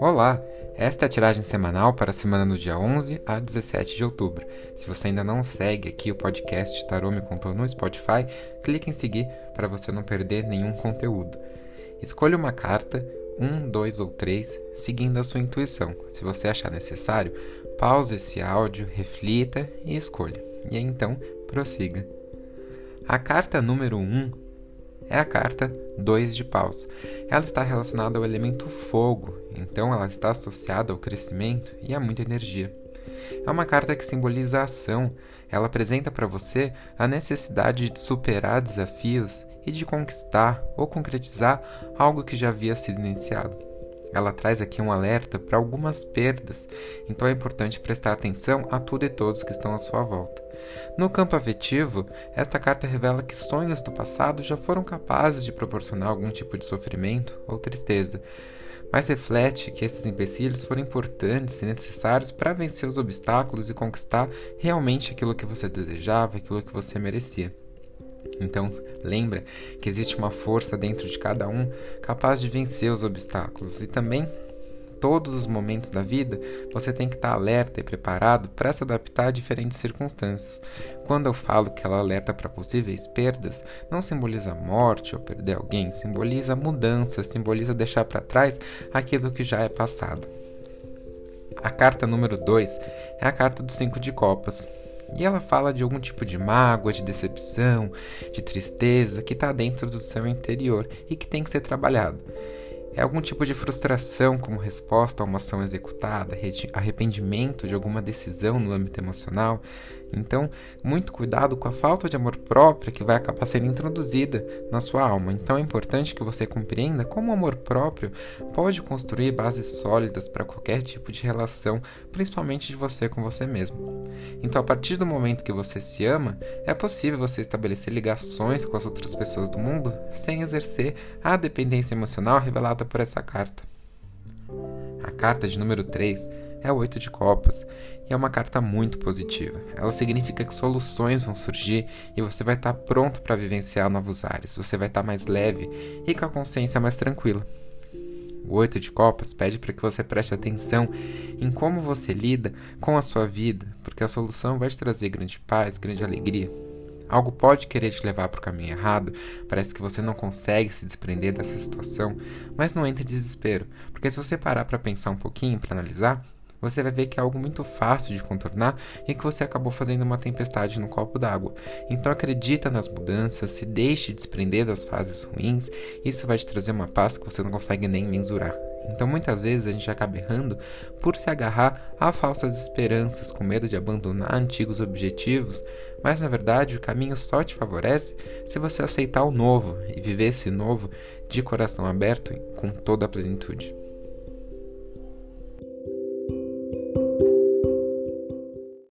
Olá! Esta é a tiragem semanal para a semana do dia 11 a 17 de outubro. Se você ainda não segue aqui o podcast Tarô Me Contou no Spotify, clique em seguir para você não perder nenhum conteúdo. Escolha uma carta, um, dois ou três, seguindo a sua intuição. Se você achar necessário, pause esse áudio, reflita e escolha. E então, prossiga. A carta número 1 um é a carta 2 de paus. Ela está relacionada ao elemento fogo, então ela está associada ao crescimento e a muita energia. É uma carta que simboliza a ação. Ela apresenta para você a necessidade de superar desafios e de conquistar ou concretizar algo que já havia sido iniciado. Ela traz aqui um alerta para algumas perdas, então é importante prestar atenção a tudo e todos que estão à sua volta. No campo afetivo, esta carta revela que sonhos do passado já foram capazes de proporcionar algum tipo de sofrimento ou tristeza, mas reflete que esses empecilhos foram importantes e necessários para vencer os obstáculos e conquistar realmente aquilo que você desejava, aquilo que você merecia. Então, lembra que existe uma força dentro de cada um capaz de vencer os obstáculos e também todos os momentos da vida, você tem que estar alerta e preparado para se adaptar a diferentes circunstâncias. Quando eu falo que ela alerta para possíveis perdas, não simboliza morte ou perder alguém, simboliza mudança, simboliza deixar para trás aquilo que já é passado. A carta número 2 é a carta dos cinco de copas. E ela fala de algum tipo de mágoa, de decepção, de tristeza que está dentro do seu interior e que tem que ser trabalhado. É algum tipo de frustração como resposta a uma ação executada, arrependimento de alguma decisão no âmbito emocional. Então, muito cuidado com a falta de amor próprio que vai acabar sendo introduzida na sua alma. Então, é importante que você compreenda como o amor próprio pode construir bases sólidas para qualquer tipo de relação, principalmente de você com você mesmo. Então, a partir do momento que você se ama, é possível você estabelecer ligações com as outras pessoas do mundo sem exercer a dependência emocional revelada por essa carta. Carta de número 3 é o Oito de Copas e é uma carta muito positiva. Ela significa que soluções vão surgir e você vai estar pronto para vivenciar novos ares. Você vai estar mais leve e com a consciência mais tranquila. O Oito de Copas pede para que você preste atenção em como você lida com a sua vida, porque a solução vai te trazer grande paz, grande alegria. Algo pode querer te levar para o caminho errado, parece que você não consegue se desprender dessa situação, mas não entre em desespero, porque se você parar para pensar um pouquinho, para analisar, você vai ver que é algo muito fácil de contornar e que você acabou fazendo uma tempestade no copo d'água. Então acredita nas mudanças, se deixe desprender das fases ruins, isso vai te trazer uma paz que você não consegue nem mensurar. Então muitas vezes a gente acaba errando por se agarrar a falsas esperanças, com medo de abandonar antigos objetivos, mas na verdade o caminho só te favorece se você aceitar o novo e viver esse novo de coração aberto com toda a plenitude.